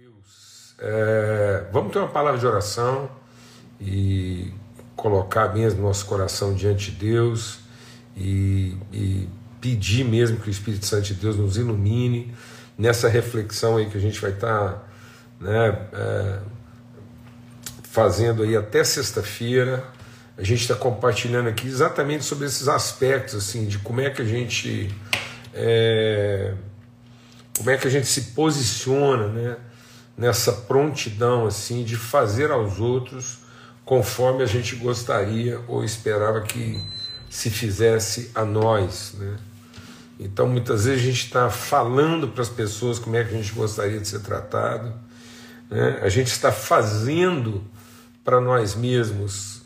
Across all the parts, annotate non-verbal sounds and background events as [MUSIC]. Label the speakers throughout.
Speaker 1: Deus, é, vamos ter uma palavra de oração e colocar mesmo nosso coração diante de Deus e, e pedir mesmo que o Espírito Santo de Deus nos ilumine nessa reflexão aí que a gente vai estar tá, né, é, fazendo aí até sexta-feira. A gente está compartilhando aqui exatamente sobre esses aspectos assim de como é que a gente é, como é que a gente se posiciona, né? Nessa prontidão assim de fazer aos outros conforme a gente gostaria ou esperava que se fizesse a nós, né? Então muitas vezes a gente está falando para as pessoas como é que a gente gostaria de ser tratado, né? A gente está fazendo para nós mesmos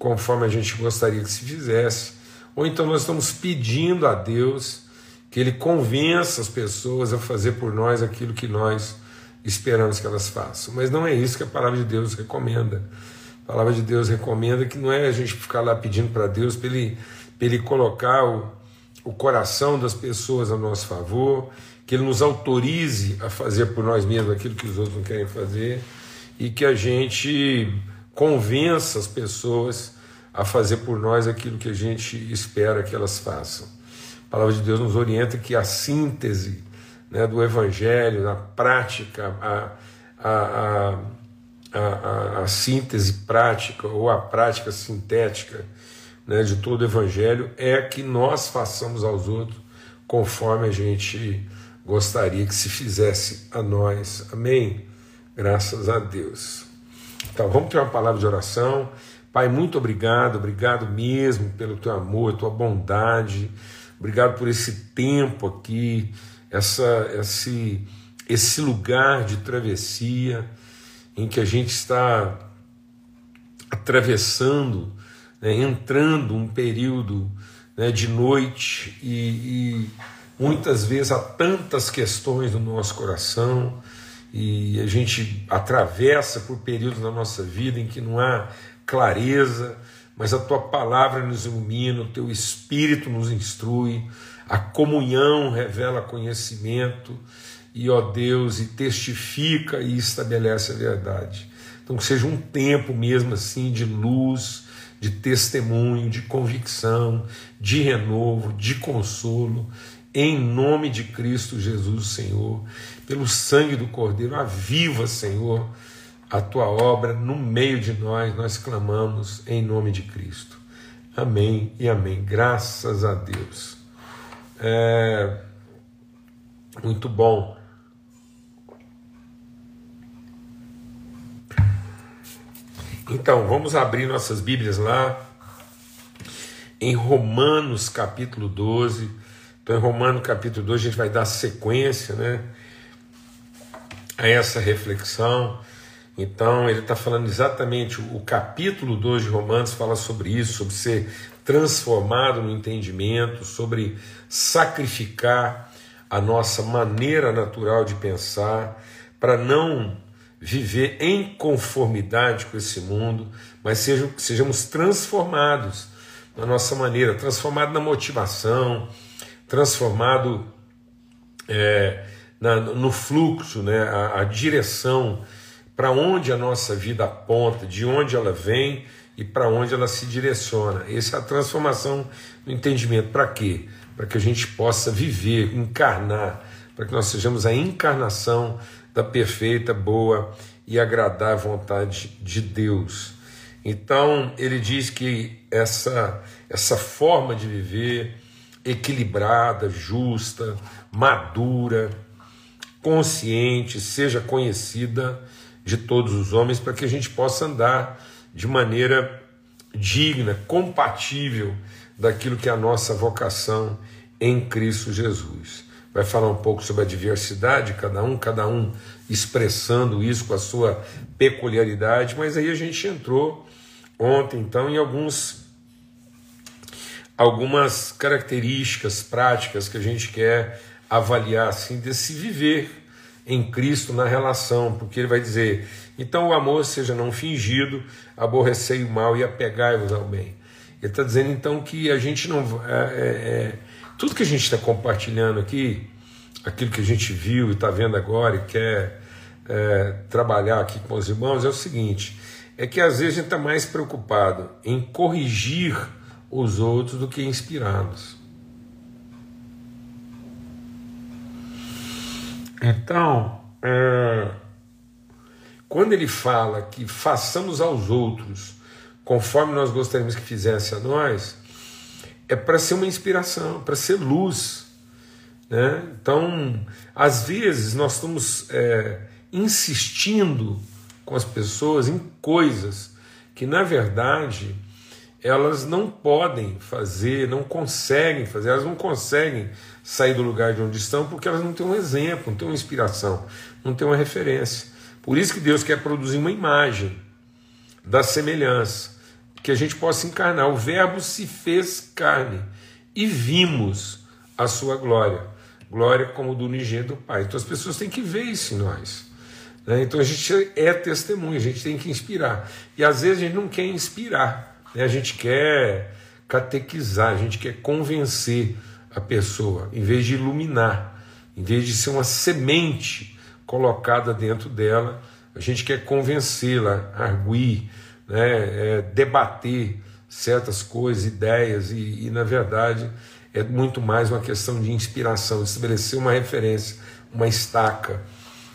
Speaker 1: conforme a gente gostaria que se fizesse, ou então nós estamos pedindo a Deus que Ele convença as pessoas a fazer por nós aquilo que nós esperamos que elas façam. Mas não é isso que a palavra de Deus recomenda. A palavra de Deus recomenda que não é a gente ficar lá pedindo para Deus para ele, ele colocar o, o coração das pessoas a nosso favor, que Ele nos autorize a fazer por nós mesmos aquilo que os outros não querem fazer e que a gente convença as pessoas a fazer por nós aquilo que a gente espera que elas façam. A palavra de Deus nos orienta que a síntese né, do Evangelho, na prática, a, a, a, a, síntese prática ou a prática sintética né, de todo o Evangelho é que nós façamos aos outros conforme a gente gostaria que se fizesse a nós. Amém? Graças a Deus. Então vamos ter uma palavra de oração. Pai, muito obrigado, obrigado mesmo pelo teu amor, tua bondade, obrigado por esse tempo aqui essa, esse, esse lugar de travessia em que a gente está atravessando, né, entrando um período né, de noite e, e muitas vezes há tantas questões no nosso coração e a gente atravessa por períodos na nossa vida em que não há clareza, mas a tua palavra nos ilumina, o teu espírito nos instrui, a comunhão revela conhecimento e, ó Deus, e testifica e estabelece a verdade. Então, que seja um tempo mesmo assim de luz, de testemunho, de convicção, de renovo, de consolo, em nome de Cristo Jesus, Senhor, pelo sangue do Cordeiro, aviva, Senhor, a tua obra no meio de nós, nós clamamos em nome de Cristo. Amém e amém. Graças a Deus. É, muito bom. Então, vamos abrir nossas Bíblias lá em Romanos capítulo 12. Então, em Romanos capítulo 12, a gente vai dar sequência né, a essa reflexão. Então, ele está falando exatamente, o capítulo 2 de Romanos fala sobre isso, sobre ser transformado no entendimento, sobre sacrificar a nossa maneira natural de pensar, para não viver em conformidade com esse mundo, mas sejam, sejamos transformados na nossa maneira, transformado na motivação, transformado é, na, no fluxo, né, a, a direção para onde a nossa vida aponta, de onde ela vem e para onde ela se direciona. Essa é a transformação no entendimento. Para quê? Para que a gente possa viver, encarnar, para que nós sejamos a encarnação da perfeita, boa e agradável vontade de Deus. Então, ele diz que essa, essa forma de viver equilibrada, justa, madura, consciente, seja conhecida de todos os homens, para que a gente possa andar de maneira digna, compatível daquilo que é a nossa vocação em Cristo Jesus. Vai falar um pouco sobre a diversidade, cada um, cada um expressando isso com a sua peculiaridade, mas aí a gente entrou ontem então em alguns algumas características práticas que a gente quer avaliar assim desse viver em Cristo na relação, porque ele vai dizer: então o amor seja não fingido, aborrecei o mal e apegai-vos ao bem. Ele está dizendo então que a gente não. É, é, é, tudo que a gente está compartilhando aqui, aquilo que a gente viu e está vendo agora e quer é, trabalhar aqui com os irmãos é o seguinte: é que às vezes a gente está mais preocupado em corrigir os outros do que inspirá-los. Então, é, quando ele fala que façamos aos outros conforme nós gostaríamos que fizesse a nós, é para ser uma inspiração, para ser luz. Né? Então, às vezes, nós estamos é, insistindo com as pessoas em coisas que, na verdade, elas não podem fazer, não conseguem fazer, elas não conseguem sair do lugar de onde estão porque elas não têm um exemplo, não têm uma inspiração, não têm uma referência. Por isso que Deus quer produzir uma imagem da semelhança, que a gente possa encarnar. O Verbo se fez carne e vimos a sua glória. Glória como do unigênito do Pai. Então as pessoas têm que ver isso em nós. Né? Então a gente é testemunha, a gente tem que inspirar. E às vezes a gente não quer inspirar, né? a gente quer catequizar, a gente quer convencer a pessoa, em vez de iluminar, em vez de ser uma semente colocada dentro dela, a gente quer convencê-la, arguir, né? É, debater certas coisas, ideias, e, e na verdade é muito mais uma questão de inspiração, estabelecer uma referência, uma estaca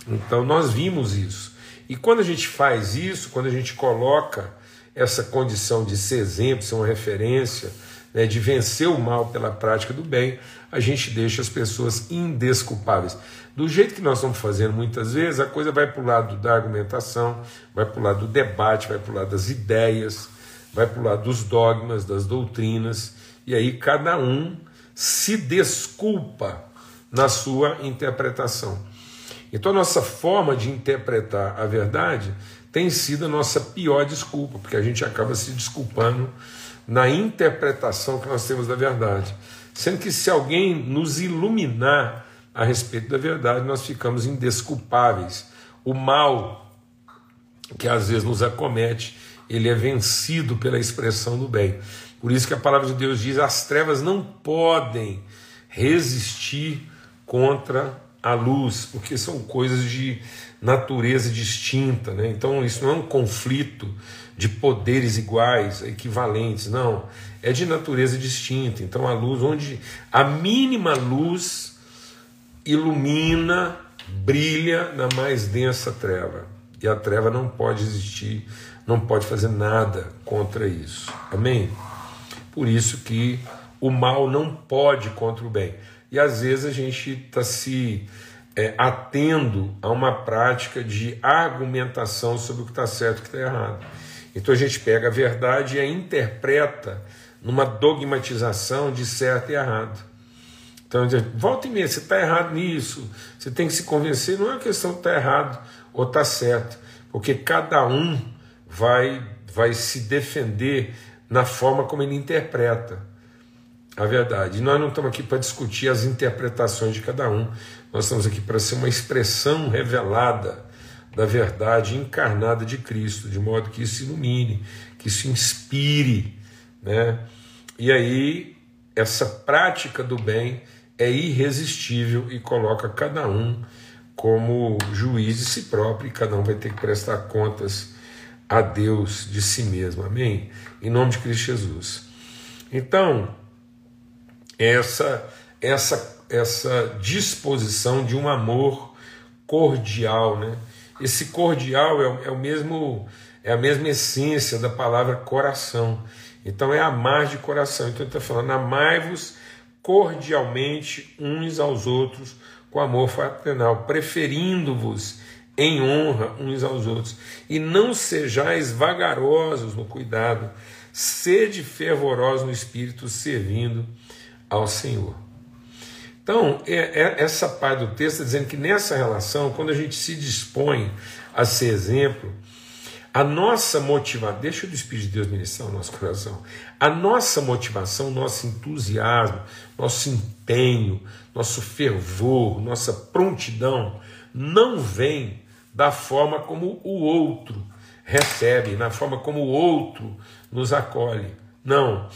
Speaker 1: então nós vimos isso. E quando a gente faz isso, quando a gente coloca essa condição de ser exemplo, ser uma referência, né, de vencer o mal pela prática do bem, a gente deixa as pessoas indesculpáveis. Do jeito que nós estamos fazendo muitas vezes, a coisa vai para o lado da argumentação, vai para o lado do debate, vai para o lado das ideias, vai para o lado dos dogmas, das doutrinas, e aí cada um se desculpa na sua interpretação. Então, a nossa forma de interpretar a verdade tem sido a nossa pior desculpa, porque a gente acaba se desculpando na interpretação que nós temos da verdade. Sendo que se alguém nos iluminar a respeito da verdade, nós ficamos indesculpáveis. O mal que às vezes nos acomete, ele é vencido pela expressão do bem. Por isso que a palavra de Deus diz: as trevas não podem resistir contra a luz, porque são coisas de natureza distinta, né? Então isso não é um conflito de poderes iguais, equivalentes, não, é de natureza distinta. Então a luz, onde a mínima luz ilumina, brilha na mais densa treva, e a treva não pode existir, não pode fazer nada contra isso. Amém? Por isso que o mal não pode contra o bem. E às vezes a gente está se é, atendo a uma prática de argumentação sobre o que está certo e o que está errado. Então a gente pega a verdade e a interpreta numa dogmatização de certo e errado. Então, volta e meia, você está errado nisso, você tem que se convencer, não é uma questão de estar tá errado ou tá certo, porque cada um vai, vai se defender na forma como ele interpreta a verdade. Nós não estamos aqui para discutir as interpretações de cada um, nós estamos aqui para ser uma expressão revelada da verdade encarnada de Cristo, de modo que isso ilumine, que isso inspire. Né? E aí, essa prática do bem é irresistível e coloca cada um como juiz de si próprio, e cada um vai ter que prestar contas a Deus de si mesmo. Amém? Em nome de Cristo Jesus. Então, essa essa essa disposição de um amor cordial, né? Esse cordial é, é o mesmo é a mesma essência da palavra coração. Então é amar de coração. Então ele está falando, amai-vos cordialmente uns aos outros com amor fraternal, preferindo-vos em honra uns aos outros, e não sejais vagarosos no cuidado, sede fervorosos no espírito, servindo ao Senhor. Então, é, é, essa parte do texto está dizendo que nessa relação, quando a gente se dispõe a ser exemplo, a nossa motivação, deixa o Espírito de Deus ministrar o nosso coração, a nossa motivação, nosso entusiasmo, nosso empenho, nosso fervor, nossa prontidão, não vem da forma como o outro recebe, na forma como o outro nos acolhe. Não.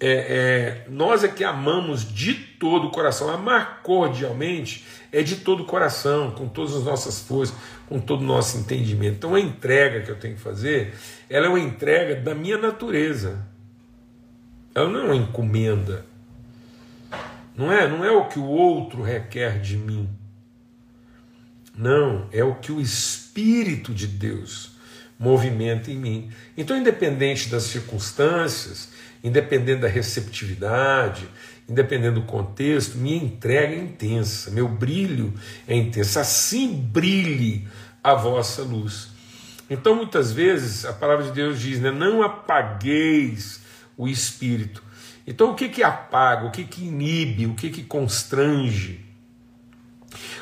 Speaker 1: É, é, nós é que amamos de todo o coração. Amar cordialmente é de todo o coração, com todas as nossas forças, com todo o nosso entendimento. Então a entrega que eu tenho que fazer, ela é uma entrega da minha natureza. Ela não é uma encomenda. Não é, não é o que o outro requer de mim. Não, é o que o Espírito de Deus movimenta em mim. Então, independente das circunstâncias, independente da receptividade, independente do contexto, minha entrega é intensa, meu brilho é intenso. Assim brilhe a vossa luz. Então, muitas vezes, a palavra de Deus diz: né, não apagueis o espírito. Então, o que que apaga, o que que inibe, o que que constrange,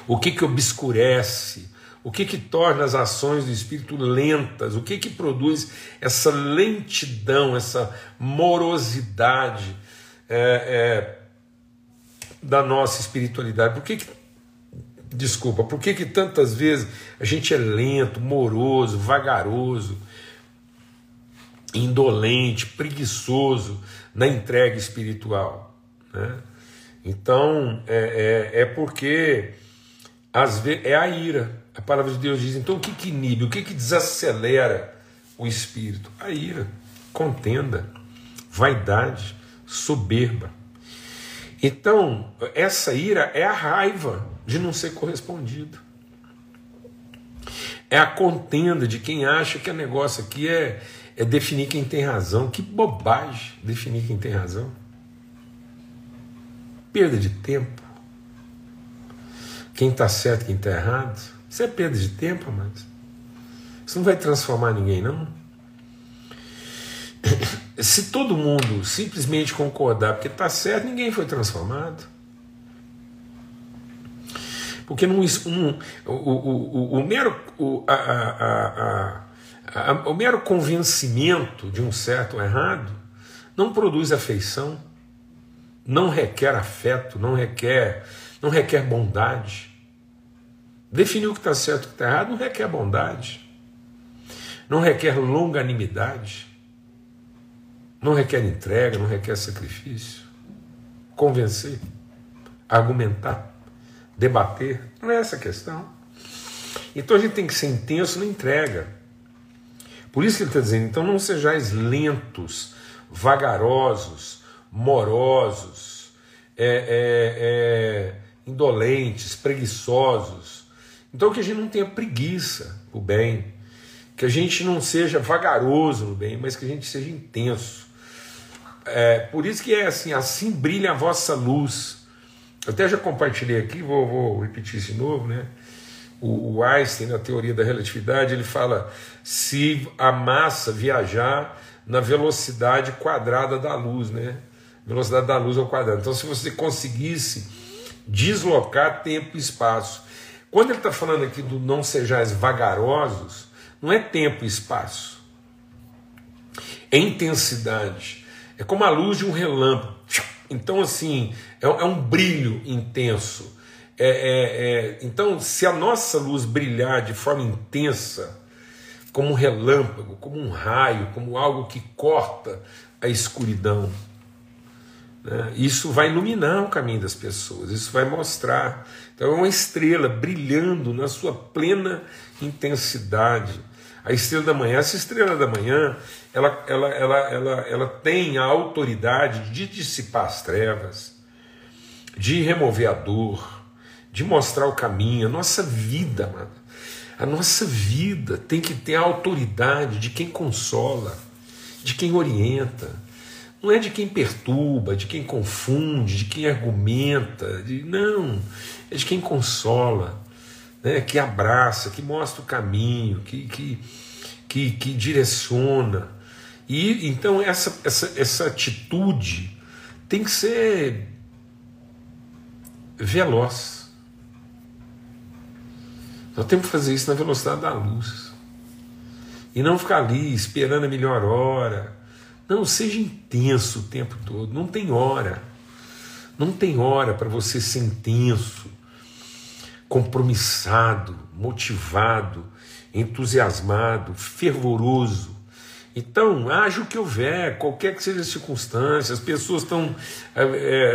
Speaker 1: o que que obscurece, o que que torna as ações do espírito lentas, o que que produz essa lentidão, essa morosidade é, é, da nossa espiritualidade? Por que, que desculpa, por que, que tantas vezes a gente é lento, moroso, vagaroso, indolente, preguiçoso na entrega espiritual? Né? Então é, é, é porque às vezes é a ira. A palavra de Deus diz: então o que, que inibe, o que, que desacelera o espírito? A ira, contenda, vaidade, soberba. Então, essa ira é a raiva de não ser correspondido. É a contenda de quem acha que o negócio aqui é, é definir quem tem razão. Que bobagem definir quem tem razão. Perda de tempo. Quem está certo, quem está errado. Isso é perda de tempo, mas isso não vai transformar ninguém, não. [COUGHS] Se todo mundo simplesmente concordar porque está certo, ninguém foi transformado. Porque não, um, o, o, o, o, mero, o, a, a, a, o mero convencimento de um certo ou errado não produz afeição, não requer afeto, não requer, não requer bondade. Definir o que está certo e o que está errado não requer bondade, não requer longanimidade, não requer entrega, não requer sacrifício. Convencer, argumentar, debater, não é essa a questão. Então a gente tem que ser intenso na entrega. Por isso que ele está dizendo: então não sejais lentos, vagarosos, morosos, é, é, é, indolentes, preguiçosos. Então que a gente não tenha preguiça o bem, que a gente não seja vagaroso no bem, mas que a gente seja intenso é, por isso que é assim, assim brilha a vossa luz. Eu até já compartilhei aqui, vou, vou repetir isso de novo, né? O, o Einstein, na teoria da relatividade, ele fala se a massa viajar na velocidade quadrada da luz, né? Velocidade da luz ao quadrado. Então, se você conseguisse deslocar tempo e espaço. Quando ele está falando aqui do não sejais vagarosos, não é tempo e espaço, é intensidade. É como a luz de um relâmpago. Então, assim, é, é um brilho intenso. É, é, é, então, se a nossa luz brilhar de forma intensa, como um relâmpago, como um raio, como algo que corta a escuridão, né, isso vai iluminar o caminho das pessoas, isso vai mostrar. Então, é uma estrela brilhando na sua plena intensidade. A estrela da manhã, essa estrela da manhã, ela, ela, ela, ela, ela tem a autoridade de dissipar as trevas, de remover a dor, de mostrar o caminho. A nossa vida, mano, a nossa vida tem que ter a autoridade de quem consola, de quem orienta. Não é de quem perturba, de quem confunde, de quem argumenta. De, não, é de quem consola, né, que abraça, que mostra o caminho, que, que, que, que direciona. E então essa, essa, essa atitude tem que ser veloz. Nós temos que fazer isso na velocidade da luz. E não ficar ali esperando a melhor hora. Não, seja intenso o tempo todo. Não tem hora. Não tem hora para você ser intenso, compromissado, motivado, entusiasmado, fervoroso. Então, haja o que houver, qualquer que seja a circunstância, as pessoas estão. É, é,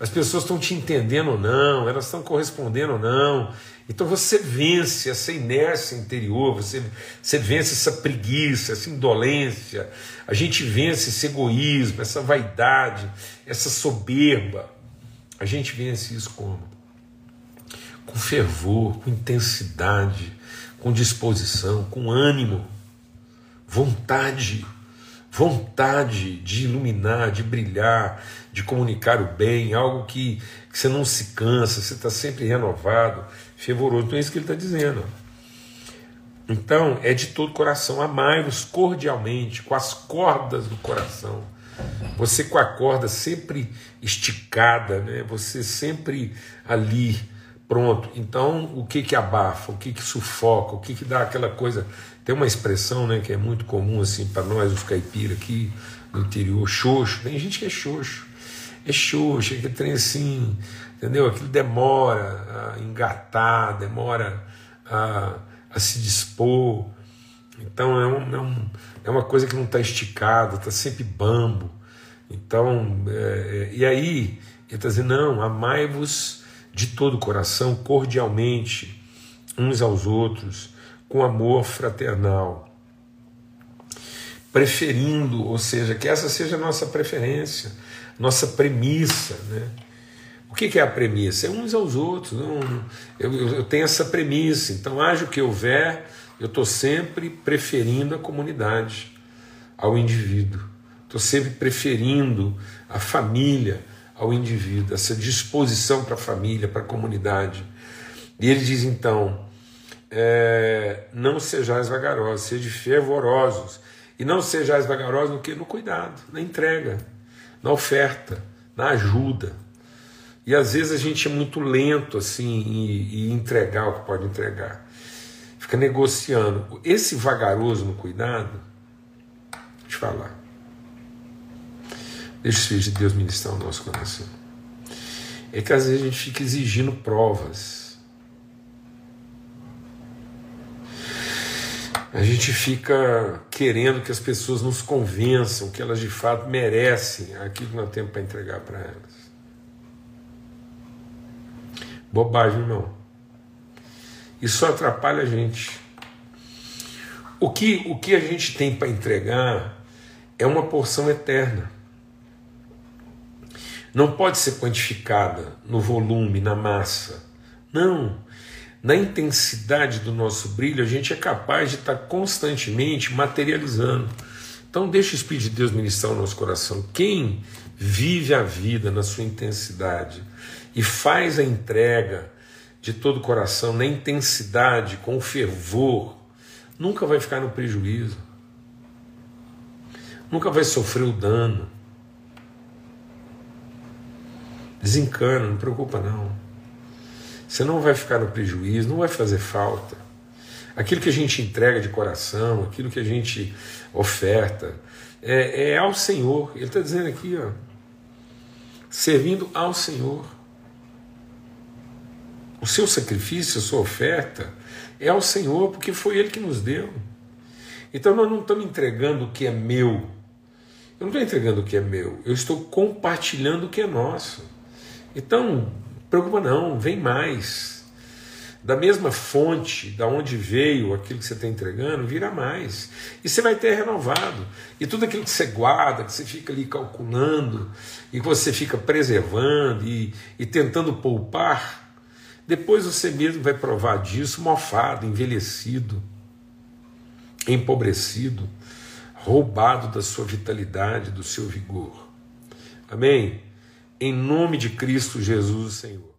Speaker 1: as pessoas estão te entendendo ou não, elas estão correspondendo ou não. Então você vence essa inércia interior, você, você vence essa preguiça, essa indolência, a gente vence esse egoísmo, essa vaidade, essa soberba. A gente vence isso como? Com fervor, com intensidade, com disposição, com ânimo, vontade vontade de iluminar, de brilhar, de comunicar o bem, algo que, que você não se cansa, você está sempre renovado, fervoroso. Então é isso que ele está dizendo. Então, é de todo coração, amai-vos cordialmente, com as cordas do coração. Você com a corda sempre esticada, né? você sempre ali, pronto. Então, o que que abafa, o que que sufoca, o que que dá aquela coisa tem uma expressão né, que é muito comum assim para nós, os caipiras aqui no interior, xoxo. Tem gente que é xoxo. É xoxo, é que assim, entendeu? Aquilo demora a engatar, demora a, a se dispor. Então é, um, é, um, é uma coisa que não está esticada, está sempre bambo. Então, é, é, e aí, ele está dizendo: não, amai-vos de todo o coração, cordialmente, uns aos outros com amor fraternal, preferindo, ou seja, que essa seja a nossa preferência, nossa premissa, né? O que, é a premissa? É uns aos outros. Não, eu, eu tenho essa premissa, então haja o que houver, eu estou sempre preferindo a comunidade ao indivíduo. Estou sempre preferindo a família ao indivíduo, essa disposição para a família, para a comunidade. E ele diz então: é, não sejais vagarosos, sejam fervorosos. E não sejais vagarosos no que? No cuidado, na entrega, na oferta, na ajuda. E às vezes a gente é muito lento assim em entregar o que pode entregar. Fica negociando. Esse vagaroso no cuidado, te falar. Deixa os filhos de Deus ministrar o nosso coração. É que às vezes a gente fica exigindo provas a gente fica querendo que as pessoas nos convençam que elas de fato merecem aquilo que nós temos para entregar para elas. Bobagem, não. Isso atrapalha a gente. O que, o que a gente tem para entregar é uma porção eterna. Não pode ser quantificada no volume, na massa. Não na intensidade do nosso brilho, a gente é capaz de estar constantemente materializando. Então, deixa o Espírito de Deus ministrar o nosso coração. Quem vive a vida na sua intensidade e faz a entrega de todo o coração, na intensidade, com fervor, nunca vai ficar no prejuízo, nunca vai sofrer o dano. Desencana, não preocupa não. Você não vai ficar no prejuízo, não vai fazer falta. Aquilo que a gente entrega de coração, aquilo que a gente oferta, é, é ao Senhor. Ele está dizendo aqui, ó, servindo ao Senhor. O seu sacrifício, a sua oferta, é ao Senhor, porque foi Ele que nos deu. Então nós não estamos entregando o que é meu. Eu não estou entregando o que é meu, eu estou compartilhando o que é nosso. Então, Preocupa não, vem mais. Da mesma fonte, da onde veio aquilo que você está entregando, virá mais. E você vai ter renovado. E tudo aquilo que você guarda, que você fica ali calculando, e que você fica preservando e, e tentando poupar, depois você mesmo vai provar disso mofado, envelhecido, empobrecido, roubado da sua vitalidade, do seu vigor. Amém? Em nome de Cristo Jesus, Senhor.